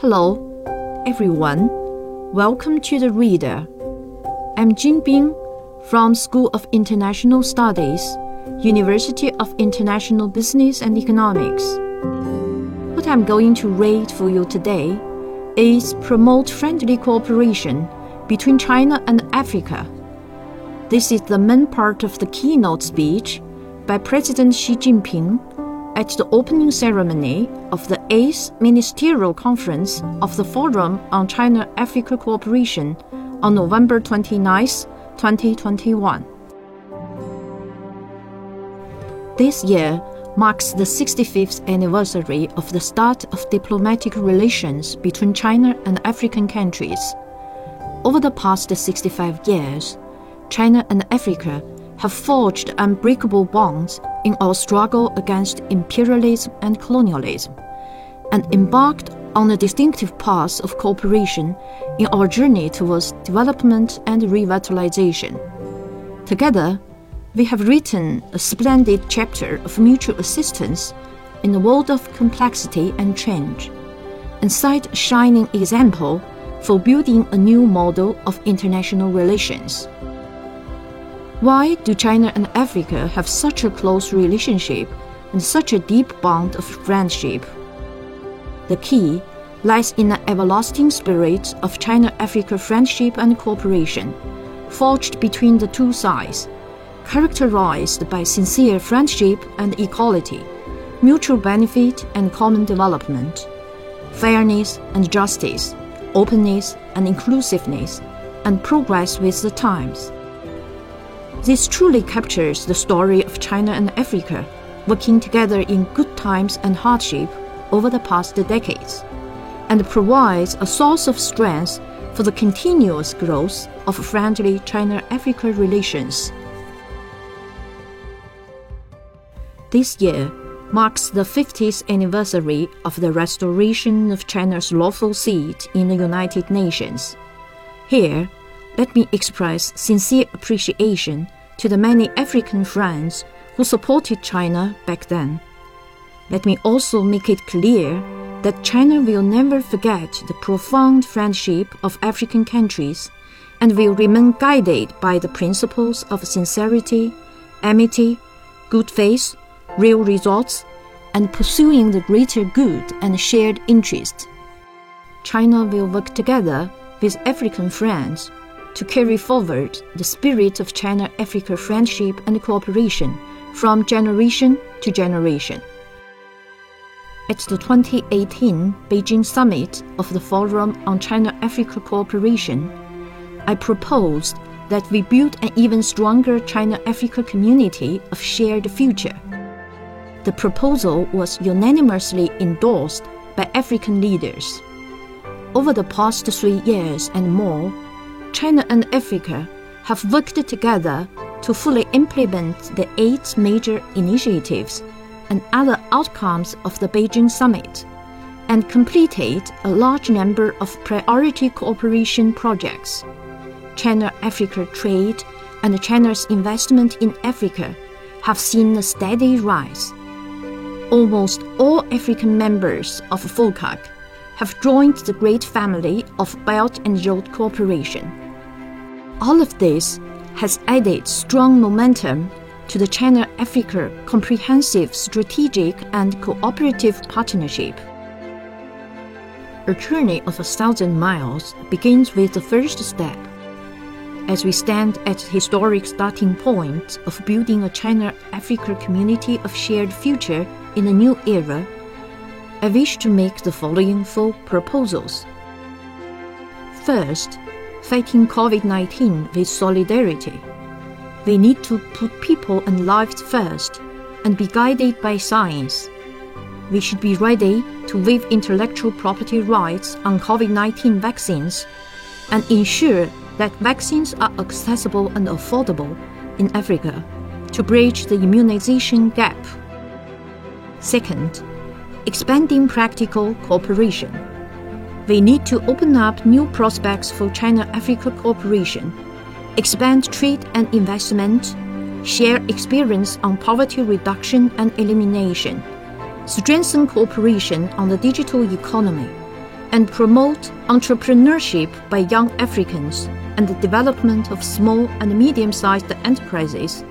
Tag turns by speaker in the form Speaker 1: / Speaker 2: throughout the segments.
Speaker 1: Hello, everyone. Welcome to the Reader. I'm Jin Bing from School of International Studies, University of International Business and Economics. What I'm going to read for you today is Promote Friendly Cooperation between China and Africa. This is the main part of the keynote speech by President Xi Jinping at the opening ceremony of the 8th Ministerial Conference of the Forum on China Africa Cooperation on November 29, 2021. This year marks the 65th anniversary of the start of diplomatic relations between China and African countries. Over the past 65 years, China and Africa have forged unbreakable bonds in our struggle against imperialism and colonialism, and embarked on a distinctive path of cooperation in our journey towards development and revitalization. Together, we have written a splendid chapter of mutual assistance in a world of complexity and change, and set a shining example for building a new model of international relations. Why do China and Africa have such a close relationship and such a deep bond of friendship? The key lies in the everlasting spirit of China Africa friendship and cooperation, forged between the two sides, characterized by sincere friendship and equality, mutual benefit and common development, fairness and justice, openness and inclusiveness, and progress with the times. This truly captures the story of China and Africa working together in good times and hardship over the past decades, and provides a source of strength for the continuous growth of friendly China Africa relations. This year marks the 50th anniversary of the restoration of China's lawful seat in the United Nations. Here, let me express sincere appreciation to the many African friends who supported China back then. Let me also make it clear that China will never forget the profound friendship of African countries and will remain guided by the principles of sincerity, amity, good faith, real results, and pursuing the greater good and shared interest. China will work together with African friends to carry forward the spirit of China Africa friendship and cooperation from generation to generation. At the 2018 Beijing Summit of the Forum on China Africa Cooperation, I proposed that we build an even stronger China Africa community of shared future. The proposal was unanimously endorsed by African leaders. Over the past three years and more, China and Africa have worked together to fully implement the eight major initiatives and other outcomes of the Beijing Summit and completed a large number of priority cooperation projects. China Africa trade and China's investment in Africa have seen a steady rise. Almost all African members of FOCAC have joined the great family of Belt and Road Cooperation. All of this has added strong momentum to the China Africa Comprehensive Strategic and Cooperative Partnership. A journey of a thousand miles begins with the first step. As we stand at the historic starting point of building a China Africa community of shared future in a new era, I wish to make the following four proposals. First, fighting COVID 19 with solidarity. We need to put people and lives first and be guided by science. We should be ready to waive intellectual property rights on COVID 19 vaccines and ensure that vaccines are accessible and affordable in Africa to bridge the immunization gap. Second, expanding practical cooperation. We need to open up new prospects for China Africa cooperation, expand trade and investment, share experience on poverty reduction and elimination, strengthen cooperation on the digital economy, and promote entrepreneurship by young Africans and the development of small and medium sized enterprises.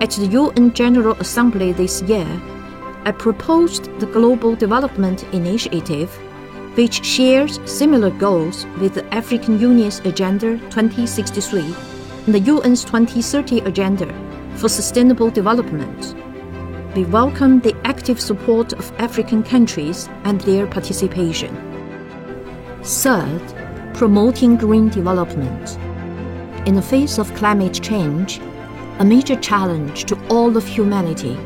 Speaker 1: At the UN General Assembly this year, I proposed the Global Development Initiative, which shares similar goals with the African Union's Agenda 2063 and the UN's 2030 Agenda for Sustainable Development. We welcome the active support of African countries and their participation. Third, promoting green development. In the face of climate change, a major challenge to all of humanity,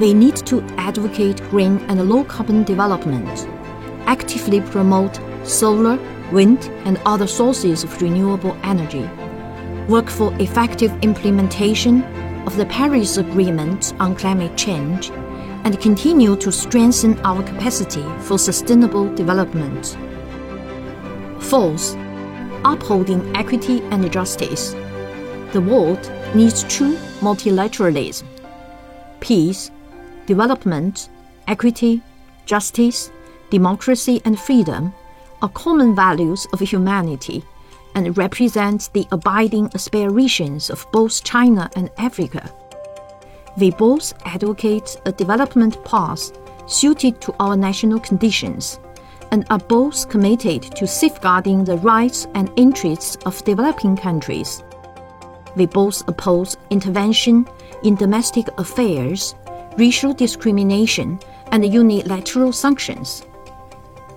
Speaker 1: we need to advocate green and low carbon development, actively promote solar, wind, and other sources of renewable energy, work for effective implementation of the Paris Agreement on climate change, and continue to strengthen our capacity for sustainable development. Fourth, upholding equity and justice. The world needs true multilateralism. Peace, development, equity, justice, democracy, and freedom are common values of humanity and represent the abiding aspirations of both China and Africa. We both advocate a development path suited to our national conditions and are both committed to safeguarding the rights and interests of developing countries. We both oppose intervention in domestic affairs, racial discrimination, and unilateral sanctions.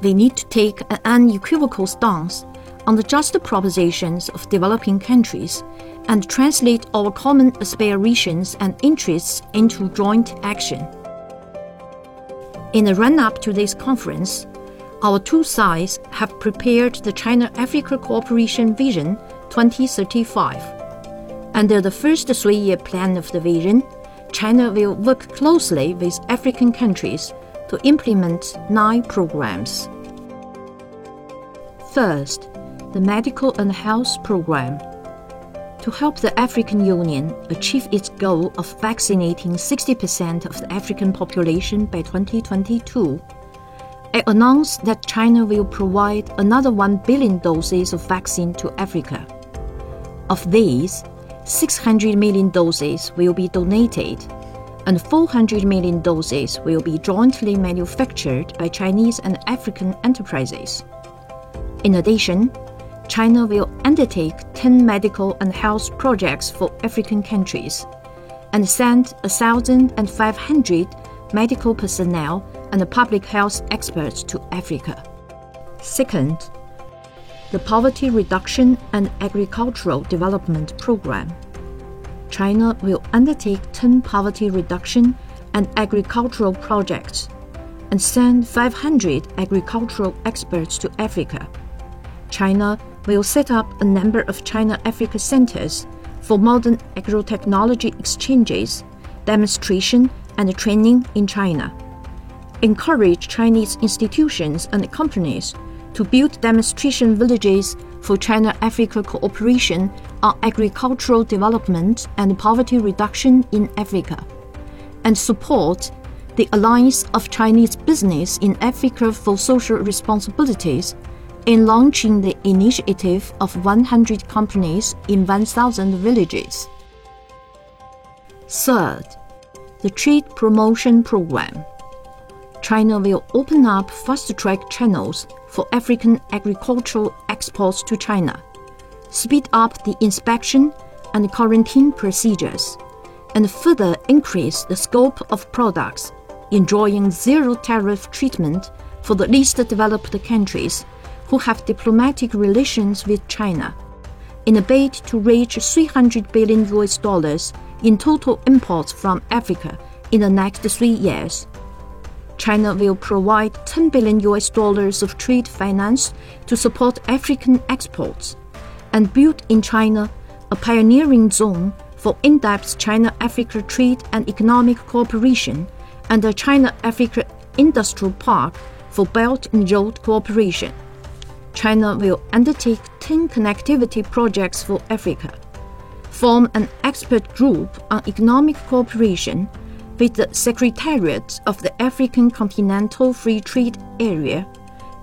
Speaker 1: We need to take an unequivocal stance on the just propositions of developing countries and translate our common aspirations and interests into joint action. In the run up to this conference, our two sides have prepared the China Africa Cooperation Vision 2035. Under the first three year plan of the vision, China will work closely with African countries to implement nine programs. First, the Medical and Health Program. To help the African Union achieve its goal of vaccinating 60% of the African population by 2022, it announced that China will provide another 1 billion doses of vaccine to Africa. Of these, 600 million doses will be donated, and 400 million doses will be jointly manufactured by Chinese and African enterprises. In addition, China will undertake 10 medical and health projects for African countries and send 1,500 medical personnel and public health experts to Africa. Second, the Poverty Reduction and Agricultural Development Program. China will undertake 10 poverty reduction and agricultural projects and send 500 agricultural experts to Africa. China will set up a number of China Africa centers for modern agrotechnology exchanges, demonstration, and training in China encourage Chinese institutions and companies to build demonstration villages for China Africa cooperation on agricultural development and poverty reduction in Africa, and support the Alliance of Chinese Business in Africa for Social Responsibilities in launching the initiative of 100 companies in 1,000 villages. Third, the Trade Promotion Program. China will open up fast track channels for African agricultural exports to China, speed up the inspection and quarantine procedures, and further increase the scope of products enjoying zero tariff treatment for the least developed countries who have diplomatic relations with China, in a bid to reach 300 billion US dollars in total imports from Africa in the next three years. China will provide 10 billion US dollars of trade finance to support African exports and build in China a pioneering zone for in depth China Africa trade and economic cooperation and a China Africa Industrial Park for Belt and Road cooperation. China will undertake 10 connectivity projects for Africa, form an expert group on economic cooperation with the Secretariat of the African Continental Free Trade Area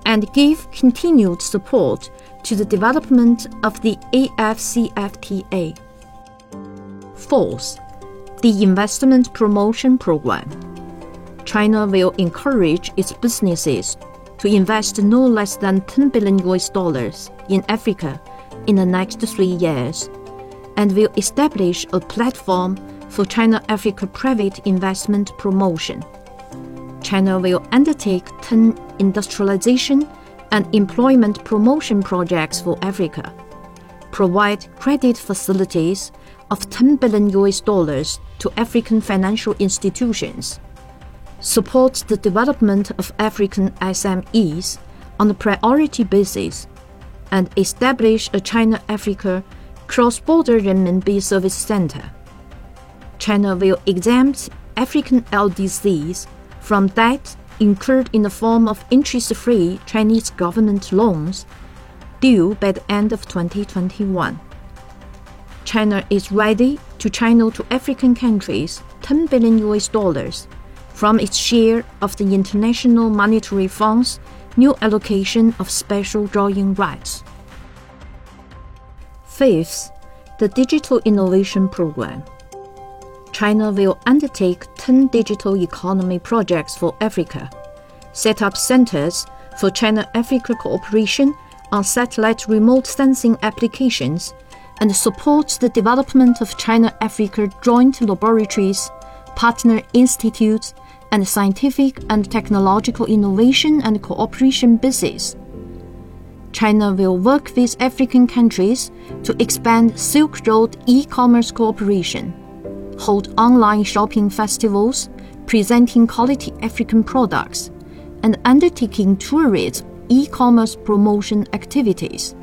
Speaker 1: and give continued support to the development of the AFCFTA. Fourth, the Investment Promotion Program. China will encourage its businesses to invest no less than 10 billion US dollars in Africa in the next three years and will establish a platform for China Africa private investment promotion. China will undertake 10 industrialization and employment promotion projects for Africa, provide credit facilities of 10 billion US dollars to African financial institutions, support the development of African SMEs on a priority basis, and establish a China Africa cross border renminbi service center. China will exempt African LDCs from debt incurred in the form of interest free Chinese government loans due by the end of 2021. China is ready to channel to African countries 10 billion US dollars from its share of the International Monetary Fund's new allocation of special drawing rights. Fifth, the Digital Innovation Program. China will undertake 10 digital economy projects for Africa, set up centers for China Africa cooperation on satellite remote sensing applications, and support the development of China Africa joint laboratories, partner institutes, and scientific and technological innovation and cooperation business. China will work with African countries to expand Silk Road e commerce cooperation hold online shopping festivals, presenting quality African products, and undertaking tourism e commerce promotion activities,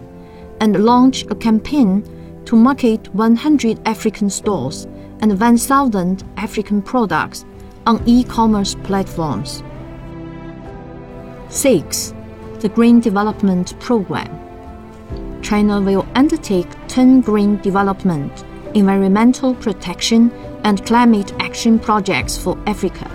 Speaker 1: and launch a campaign to market 100 African stores and 1,000 African products on e commerce platforms. 6. The Green Development Program. China will undertake 10 green development environmental protection, and climate action projects for Africa,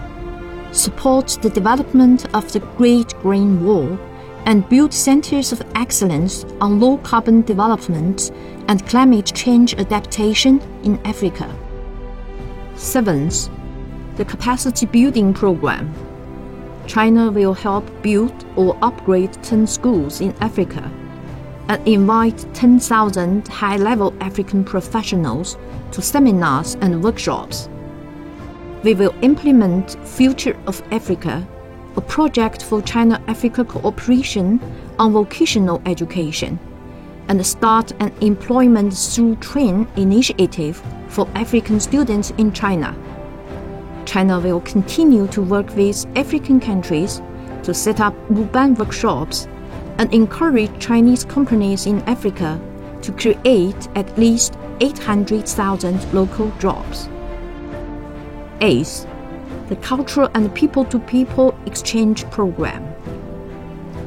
Speaker 1: support the development of the Great Green Wall, and build centers of excellence on low carbon development and climate change adaptation in Africa. Seventh, the capacity building program. China will help build or upgrade 10 schools in Africa and invite 10,000 high level African professionals to seminars and workshops. We will implement Future of Africa, a project for China Africa cooperation on vocational education, and start an employment through train initiative for African students in China. China will continue to work with African countries to set up Luban workshops and encourage Chinese companies in Africa to create at least 800,000 local jobs. Eighth, the Cultural and People to People Exchange Program.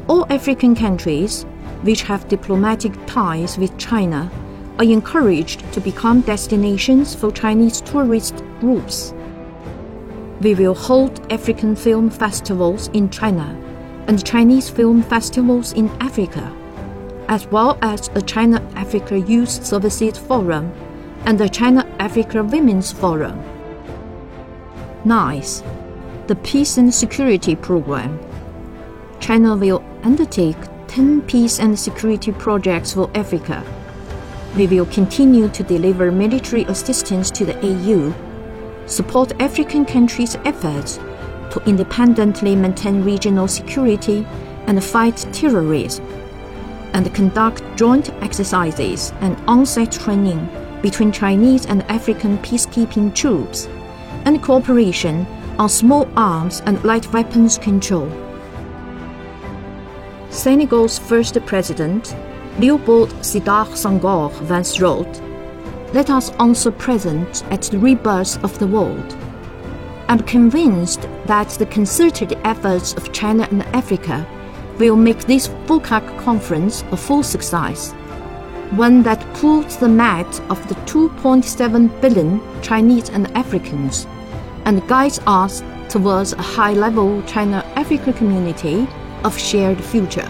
Speaker 1: All African countries which have diplomatic ties with China are encouraged to become destinations for Chinese tourist groups. We will hold African film festivals in China and Chinese film festivals in Africa, as well as the China Africa Youth Services Forum and the China Africa Women's Forum. NICE, the Peace and Security Program. China will undertake 10 peace and security projects for Africa. We will continue to deliver military assistance to the AU, support African countries' efforts to independently maintain regional security and fight terrorism, and conduct joint exercises and on-site training between Chinese and African peacekeeping troops, and cooperation on small arms and light weapons control. Senegal's first president, Leopold Sedar Senghor, once wrote, Let us answer present at the rebirth of the world. I'm convinced that the concerted efforts of China and Africa will make this FOCAC conference a full success, one that pulls the mat of the 2.7 billion Chinese and Africans and guides us towards a high level China Africa community of shared future.